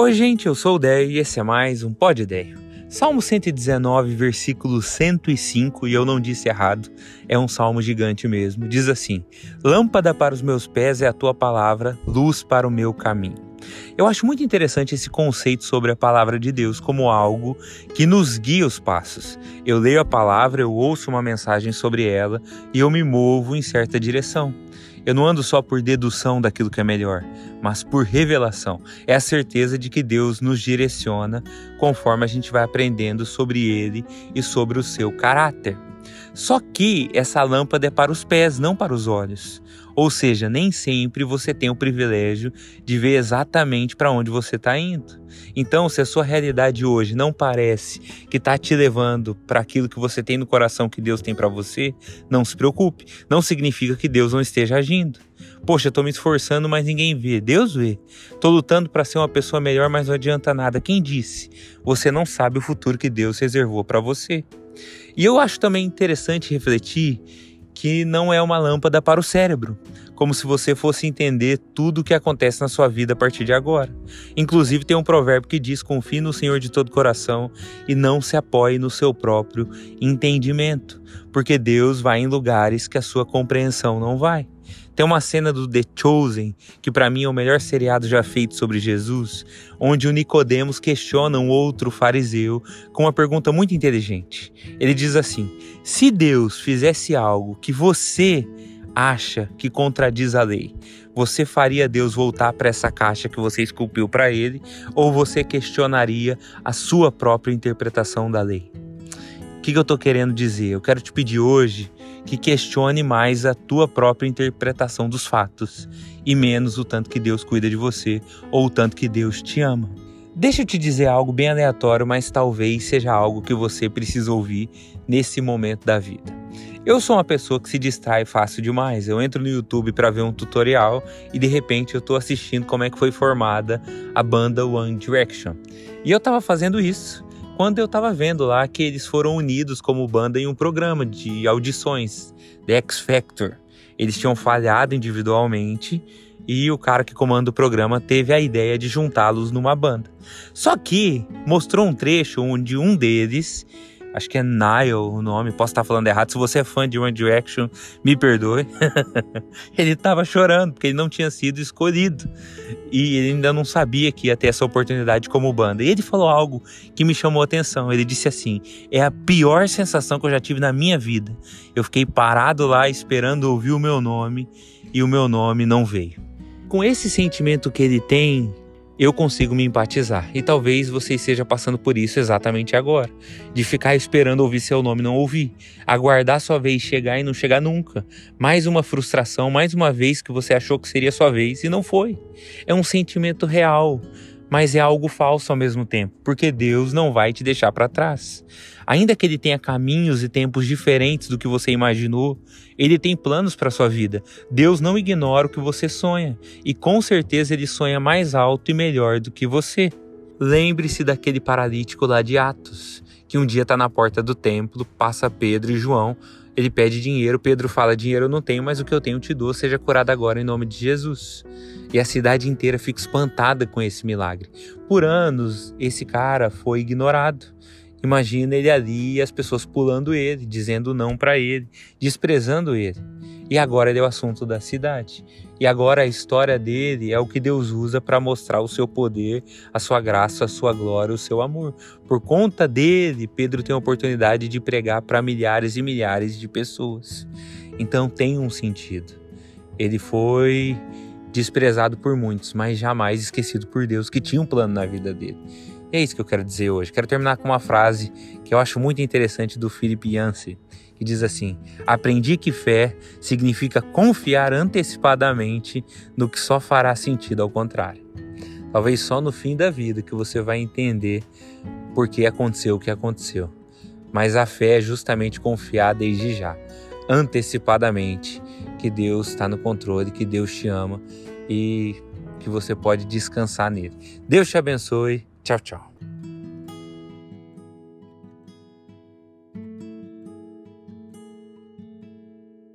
Oi, gente, eu sou o Déio e esse é mais um Pod Déio. Salmo 119, versículo 105, e eu não disse errado, é um salmo gigante mesmo. Diz assim: Lâmpada para os meus pés é a tua palavra, luz para o meu caminho. Eu acho muito interessante esse conceito sobre a palavra de Deus como algo que nos guia os passos. Eu leio a palavra, eu ouço uma mensagem sobre ela e eu me movo em certa direção. Eu não ando só por dedução daquilo que é melhor, mas por revelação. É a certeza de que Deus nos direciona conforme a gente vai aprendendo sobre Ele e sobre o seu caráter. Só que essa lâmpada é para os pés, não para os olhos. Ou seja, nem sempre você tem o privilégio de ver exatamente para onde você está indo. Então, se a sua realidade hoje não parece que está te levando para aquilo que você tem no coração que Deus tem para você, não se preocupe. Não significa que Deus não esteja agindo. Poxa, eu tô me esforçando, mas ninguém vê. Deus vê. Tô lutando para ser uma pessoa melhor, mas não adianta nada. Quem disse? Você não sabe o futuro que Deus reservou para você. E eu acho também interessante refletir que não é uma lâmpada para o cérebro, como se você fosse entender tudo o que acontece na sua vida a partir de agora. Inclusive tem um provérbio que diz: confie no Senhor de todo coração e não se apoie no seu próprio entendimento, porque Deus vai em lugares que a sua compreensão não vai. Tem uma cena do The Chosen, que para mim é o melhor seriado já feito sobre Jesus, onde o Nicodemos questiona um outro fariseu com uma pergunta muito inteligente. Ele diz assim: "Se Deus fizesse algo que você acha que contradiz a lei, você faria Deus voltar para essa caixa que você esculpiu para ele ou você questionaria a sua própria interpretação da lei?" O que, que eu estou querendo dizer? Eu quero te pedir hoje que questione mais a tua própria interpretação dos fatos e menos o tanto que Deus cuida de você ou o tanto que Deus te ama. Deixa eu te dizer algo bem aleatório, mas talvez seja algo que você precisa ouvir nesse momento da vida. Eu sou uma pessoa que se distrai fácil demais. Eu entro no YouTube para ver um tutorial e de repente eu estou assistindo como é que foi formada a banda One Direction. E eu estava fazendo isso quando eu tava vendo lá que eles foram unidos como banda em um programa de audições, The X Factor. Eles tinham falhado individualmente e o cara que comanda o programa teve a ideia de juntá-los numa banda. Só que mostrou um trecho onde um deles Acho que é Nile o nome, posso estar falando errado. Se você é fã de One Direction, me perdoe. ele estava chorando porque ele não tinha sido escolhido. E ele ainda não sabia que ia ter essa oportunidade como banda. E ele falou algo que me chamou a atenção. Ele disse assim: É a pior sensação que eu já tive na minha vida. Eu fiquei parado lá esperando ouvir o meu nome e o meu nome não veio. Com esse sentimento que ele tem, eu consigo me empatizar. E talvez você esteja passando por isso exatamente agora, de ficar esperando ouvir seu nome e não ouvir, aguardar sua vez chegar e não chegar nunca. Mais uma frustração, mais uma vez que você achou que seria sua vez e não foi. É um sentimento real, mas é algo falso ao mesmo tempo, porque Deus não vai te deixar para trás. Ainda que ele tenha caminhos e tempos diferentes do que você imaginou, ele tem planos para sua vida. Deus não ignora o que você sonha, e com certeza ele sonha mais alto e melhor do que você. Lembre-se daquele paralítico lá de Atos, que um dia está na porta do templo, passa Pedro e João, ele pede dinheiro, Pedro fala: Dinheiro eu não tenho, mas o que eu tenho te dou, seja curado agora em nome de Jesus. E a cidade inteira fica espantada com esse milagre. Por anos, esse cara foi ignorado. Imagina ele ali e as pessoas pulando ele, dizendo não para ele, desprezando ele. E agora ele é o assunto da cidade. E agora a história dele é o que Deus usa para mostrar o seu poder, a sua graça, a sua glória, o seu amor. Por conta dele, Pedro tem a oportunidade de pregar para milhares e milhares de pessoas. Então tem um sentido. Ele foi desprezado por muitos, mas jamais esquecido por Deus que tinha um plano na vida dele. E é isso que eu quero dizer hoje. Quero terminar com uma frase que eu acho muito interessante do Philip Yancey, que diz assim: Aprendi que fé significa confiar antecipadamente no que só fará sentido ao contrário. Talvez só no fim da vida que você vai entender por que aconteceu o que aconteceu. Mas a fé é justamente confiar desde já, antecipadamente, que Deus está no controle, que Deus te ama e que você pode descansar nele. Deus te abençoe. Chao, chao.